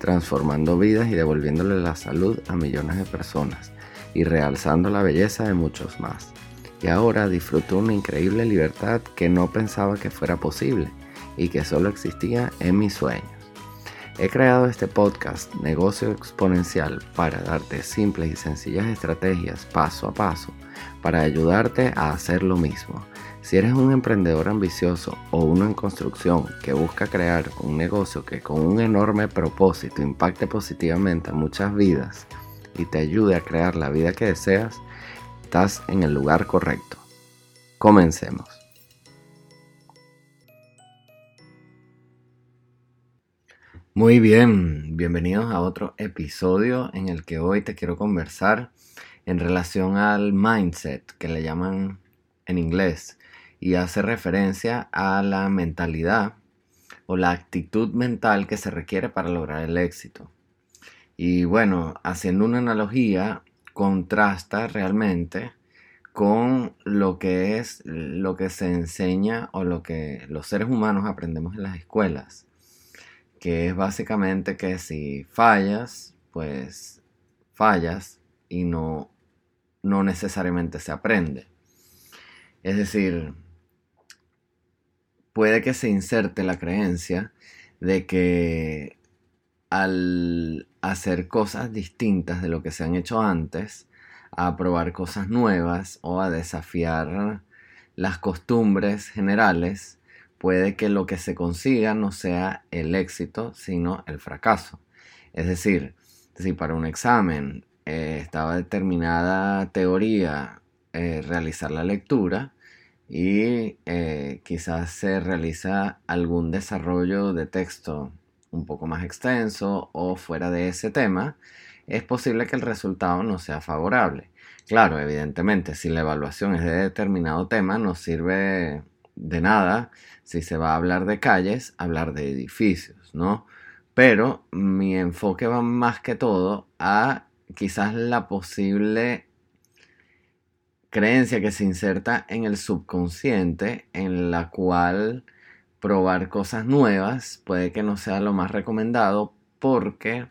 transformando vidas y devolviéndole la salud a millones de personas y realzando la belleza de muchos más. Y ahora disfruto una increíble libertad que no pensaba que fuera posible y que solo existía en mis sueños. He creado este podcast Negocio Exponencial para darte simples y sencillas estrategias paso a paso para ayudarte a hacer lo mismo si eres un emprendedor ambicioso o uno en construcción que busca crear un negocio que con un enorme propósito impacte positivamente a muchas vidas y te ayude a crear la vida que deseas, estás en el lugar correcto. Comencemos. Muy bien, bienvenidos a otro episodio en el que hoy te quiero conversar en relación al mindset que le llaman en inglés y hace referencia a la mentalidad o la actitud mental que se requiere para lograr el éxito. Y bueno, haciendo una analogía, contrasta realmente con lo que es lo que se enseña o lo que los seres humanos aprendemos en las escuelas, que es básicamente que si fallas, pues fallas y no, no necesariamente se aprende. Es decir, puede que se inserte la creencia de que al hacer cosas distintas de lo que se han hecho antes, a probar cosas nuevas o a desafiar las costumbres generales, puede que lo que se consiga no sea el éxito, sino el fracaso. Es decir, si para un examen eh, estaba determinada teoría eh, realizar la lectura, y eh, quizás se realiza algún desarrollo de texto un poco más extenso o fuera de ese tema, es posible que el resultado no sea favorable. Claro, evidentemente, si la evaluación es de determinado tema, no sirve de nada si se va a hablar de calles, hablar de edificios, ¿no? Pero mi enfoque va más que todo a quizás la posible creencia que se inserta en el subconsciente, en la cual probar cosas nuevas puede que no sea lo más recomendado porque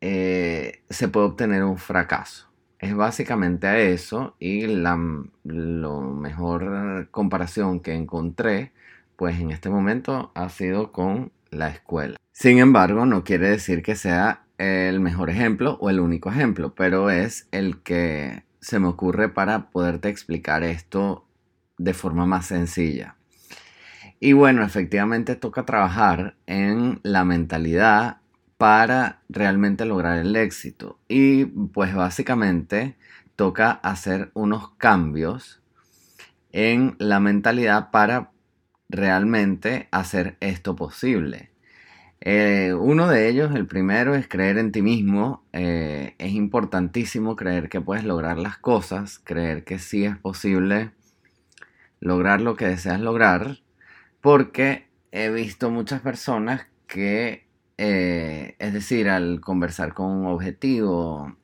eh, se puede obtener un fracaso. Es básicamente a eso y la lo mejor comparación que encontré pues en este momento ha sido con la escuela. Sin embargo, no quiere decir que sea el mejor ejemplo o el único ejemplo, pero es el que se me ocurre para poderte explicar esto de forma más sencilla. Y bueno, efectivamente toca trabajar en la mentalidad para realmente lograr el éxito. Y pues básicamente toca hacer unos cambios en la mentalidad para realmente hacer esto posible. Eh, uno de ellos, el primero, es creer en ti mismo. Eh, es importantísimo creer que puedes lograr las cosas, creer que sí es posible lograr lo que deseas lograr, porque he visto muchas personas que, eh, es decir, al conversar con un objetivo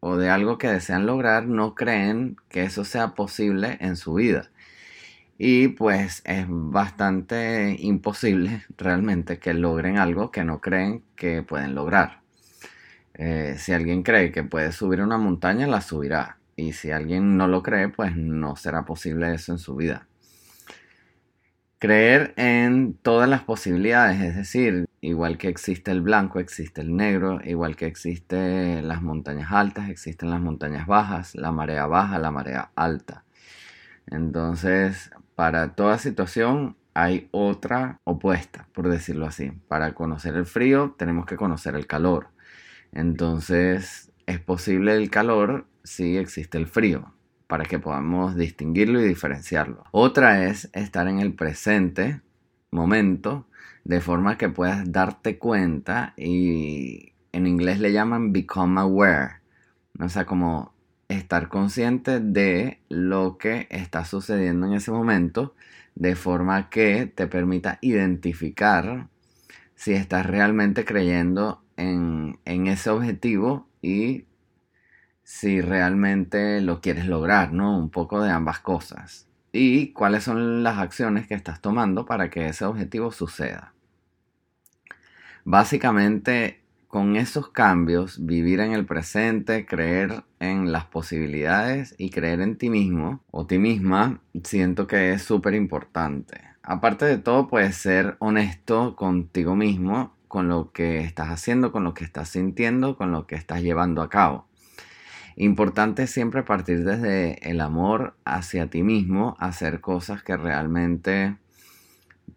o de algo que desean lograr, no creen que eso sea posible en su vida. Y pues es bastante imposible realmente que logren algo que no creen que pueden lograr. Eh, si alguien cree que puede subir una montaña, la subirá. Y si alguien no lo cree, pues no será posible eso en su vida. Creer en todas las posibilidades, es decir, igual que existe el blanco, existe el negro, igual que existen las montañas altas, existen las montañas bajas, la marea baja, la marea alta. Entonces, para toda situación hay otra opuesta, por decirlo así. Para conocer el frío tenemos que conocer el calor. Entonces, es posible el calor si existe el frío, para que podamos distinguirlo y diferenciarlo. Otra es estar en el presente momento, de forma que puedas darte cuenta y en inglés le llaman become aware. O sea, como estar consciente de lo que está sucediendo en ese momento, de forma que te permita identificar si estás realmente creyendo en, en ese objetivo y si realmente lo quieres lograr, ¿no? Un poco de ambas cosas. Y cuáles son las acciones que estás tomando para que ese objetivo suceda. Básicamente, con esos cambios, vivir en el presente, creer en las posibilidades y creer en ti mismo o ti misma, siento que es súper importante. Aparte de todo, puedes ser honesto contigo mismo, con lo que estás haciendo, con lo que estás sintiendo, con lo que estás llevando a cabo. Importante siempre partir desde el amor hacia ti mismo, hacer cosas que realmente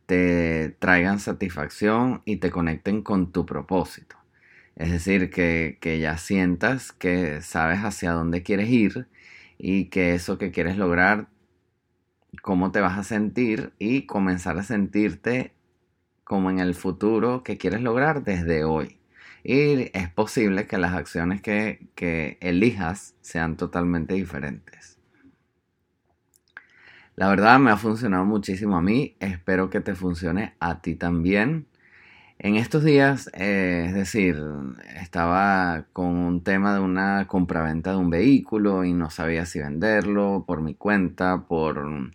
te traigan satisfacción y te conecten con tu propósito. Es decir, que, que, ya sientas que sabes hacia dónde quieres ir y que eso que quieres lograr, cómo te vas a sentir y comenzar a sentirte como en el futuro que quieres lograr desde hoy. Y es posible que las acciones que, que elijas sean totalmente diferentes. La verdad me ha funcionado muchísimo a mí, espero que te funcione a ti también. En estos días, eh, es decir, estaba con un tema de una compraventa de un vehículo y no sabía si venderlo por mi cuenta, por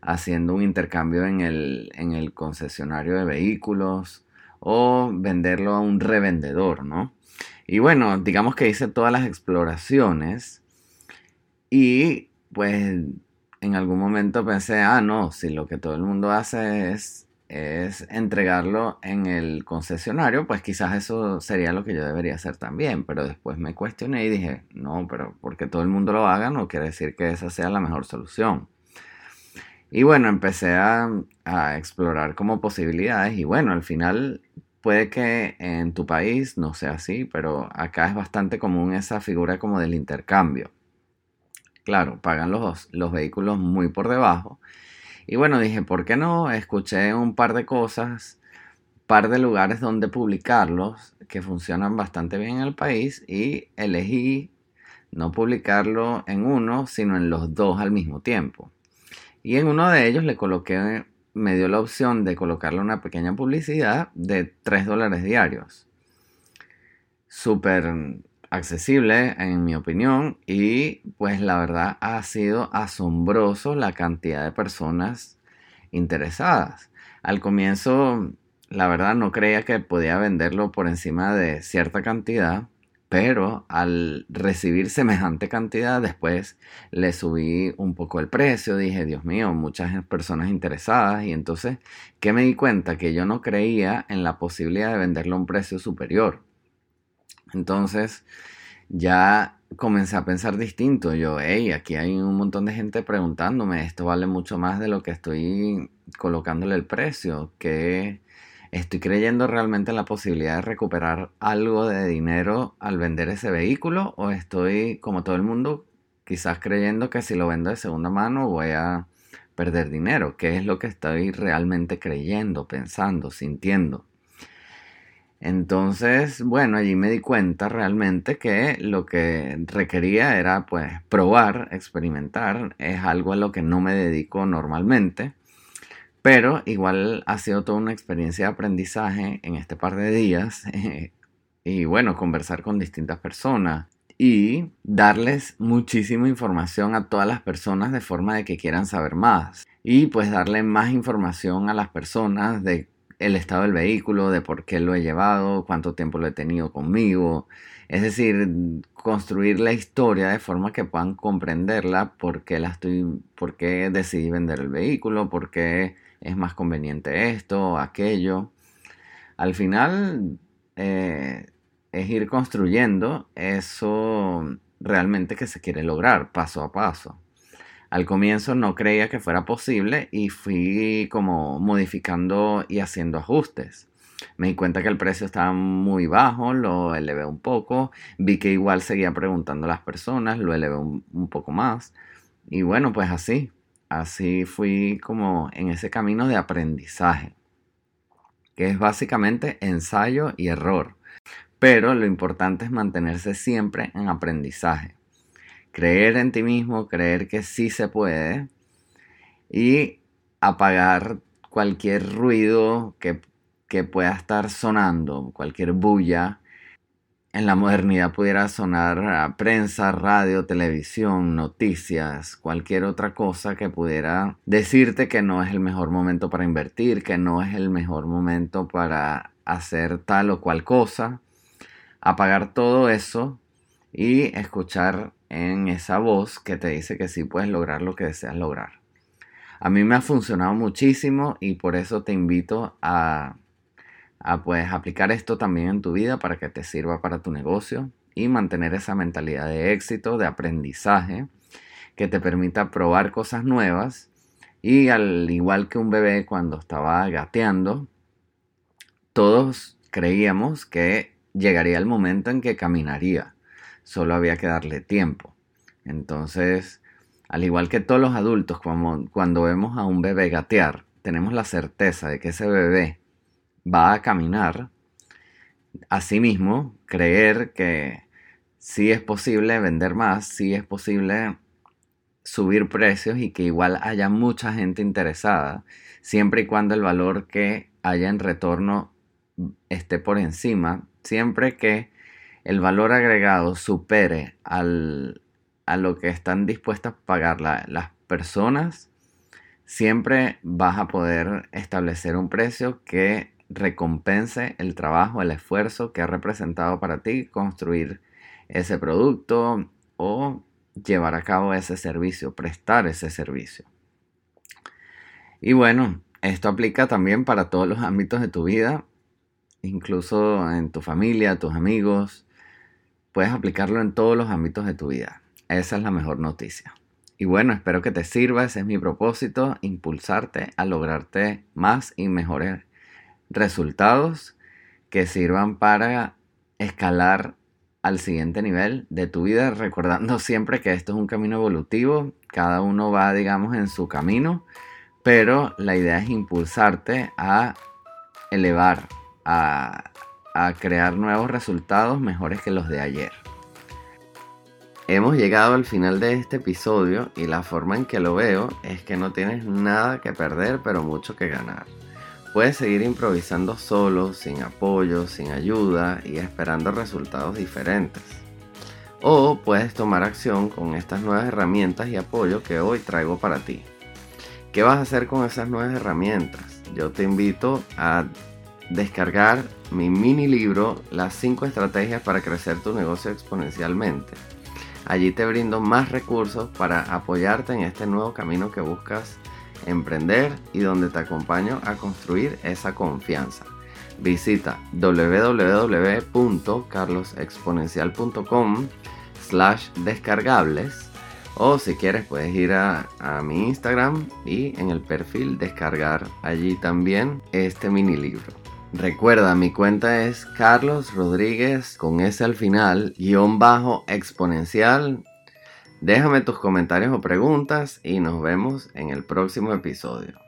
haciendo un intercambio en el, en el concesionario de vehículos o venderlo a un revendedor, ¿no? Y bueno, digamos que hice todas las exploraciones y pues en algún momento pensé, ah, no, si lo que todo el mundo hace es, es entregarlo en el concesionario, pues quizás eso sería lo que yo debería hacer también. Pero después me cuestioné y dije, no, pero porque todo el mundo lo haga no quiere decir que esa sea la mejor solución. Y bueno, empecé a, explorar como posibilidades y bueno, al final puede que en tu país no sea así, pero acá es bastante común esa figura como del intercambio. Claro, pagan los, los vehículos muy por debajo. Y bueno, dije, ¿por qué no? Escuché un par de cosas, par de lugares donde publicarlos que funcionan bastante bien en el país y elegí no publicarlo en uno, sino en los dos al mismo tiempo. Y en uno de ellos le coloqué, me dio la opción de colocarle una pequeña publicidad de 3 dólares diarios. Súper accesible en mi opinión y pues la verdad ha sido asombroso la cantidad de personas interesadas. Al comienzo la verdad no creía que podía venderlo por encima de cierta cantidad pero al recibir semejante cantidad, después le subí un poco el precio, dije, Dios mío, muchas personas interesadas, y entonces, ¿qué me di cuenta? Que yo no creía en la posibilidad de venderlo a un precio superior. Entonces, ya comencé a pensar distinto. Yo, hey, aquí hay un montón de gente preguntándome, esto vale mucho más de lo que estoy colocándole el precio, que ¿Estoy creyendo realmente en la posibilidad de recuperar algo de dinero al vender ese vehículo? ¿O estoy, como todo el mundo, quizás creyendo que si lo vendo de segunda mano voy a perder dinero? ¿Qué es lo que estoy realmente creyendo, pensando, sintiendo? Entonces, bueno, allí me di cuenta realmente que lo que requería era pues probar, experimentar, es algo a lo que no me dedico normalmente pero igual ha sido toda una experiencia de aprendizaje en este par de días. y bueno, conversar con distintas personas y darles muchísima información a todas las personas de forma de que quieran saber más. Y pues darle más información a las personas de el estado del vehículo, de por qué lo he llevado, cuánto tiempo lo he tenido conmigo. Es decir, construir la historia de forma que puedan comprenderla, por qué la estoy, por qué decidí vender el vehículo, por qué es más conveniente esto aquello. Al final eh, es ir construyendo eso realmente que se quiere lograr paso a paso. Al comienzo no creía que fuera posible y fui como modificando y haciendo ajustes. Me di cuenta que el precio estaba muy bajo, lo elevé un poco, vi que igual seguía preguntando a las personas, lo elevé un, un poco más. Y bueno, pues así, así fui como en ese camino de aprendizaje, que es básicamente ensayo y error. Pero lo importante es mantenerse siempre en aprendizaje. Creer en ti mismo, creer que sí se puede y apagar cualquier ruido que, que pueda estar sonando, cualquier bulla en la modernidad pudiera sonar a prensa, radio, televisión, noticias, cualquier otra cosa que pudiera decirte que no es el mejor momento para invertir, que no es el mejor momento para hacer tal o cual cosa. Apagar todo eso y escuchar en esa voz que te dice que sí puedes lograr lo que deseas lograr. A mí me ha funcionado muchísimo y por eso te invito a a pues aplicar esto también en tu vida para que te sirva para tu negocio y mantener esa mentalidad de éxito, de aprendizaje, que te permita probar cosas nuevas y al igual que un bebé cuando estaba gateando, todos creíamos que llegaría el momento en que caminaría, solo había que darle tiempo. Entonces, al igual que todos los adultos, cuando, cuando vemos a un bebé gatear, tenemos la certeza de que ese bebé va a caminar, asimismo, creer que sí es posible vender más, sí es posible subir precios y que igual haya mucha gente interesada, siempre y cuando el valor que haya en retorno esté por encima, siempre que el valor agregado supere al, a lo que están dispuestas a pagar las personas, siempre vas a poder establecer un precio que recompense el trabajo, el esfuerzo que ha representado para ti construir ese producto o llevar a cabo ese servicio, prestar ese servicio. Y bueno, esto aplica también para todos los ámbitos de tu vida, incluso en tu familia, tus amigos. Puedes aplicarlo en todos los ámbitos de tu vida. Esa es la mejor noticia. Y bueno, espero que te sirva, ese es mi propósito, impulsarte a lograrte más y mejores resultados que sirvan para escalar al siguiente nivel de tu vida, recordando siempre que esto es un camino evolutivo, cada uno va, digamos, en su camino, pero la idea es impulsarte a elevar, a, a crear nuevos resultados mejores que los de ayer. Hemos llegado al final de este episodio y la forma en que lo veo es que no tienes nada que perder, pero mucho que ganar. Puedes seguir improvisando solo, sin apoyo, sin ayuda y esperando resultados diferentes. O puedes tomar acción con estas nuevas herramientas y apoyo que hoy traigo para ti. ¿Qué vas a hacer con esas nuevas herramientas? Yo te invito a descargar mi mini libro Las 5 estrategias para crecer tu negocio exponencialmente. Allí te brindo más recursos para apoyarte en este nuevo camino que buscas emprender y donde te acompaño a construir esa confianza. Visita www.carlosexponencial.com slash descargables o si quieres puedes ir a, a, mi Instagram y en el perfil descargar allí también este mini libro. Recuerda, mi cuenta es Carlos Rodríguez con S al final, guion bajo exponencial Déjame tus comentarios o preguntas y nos vemos en el próximo episodio.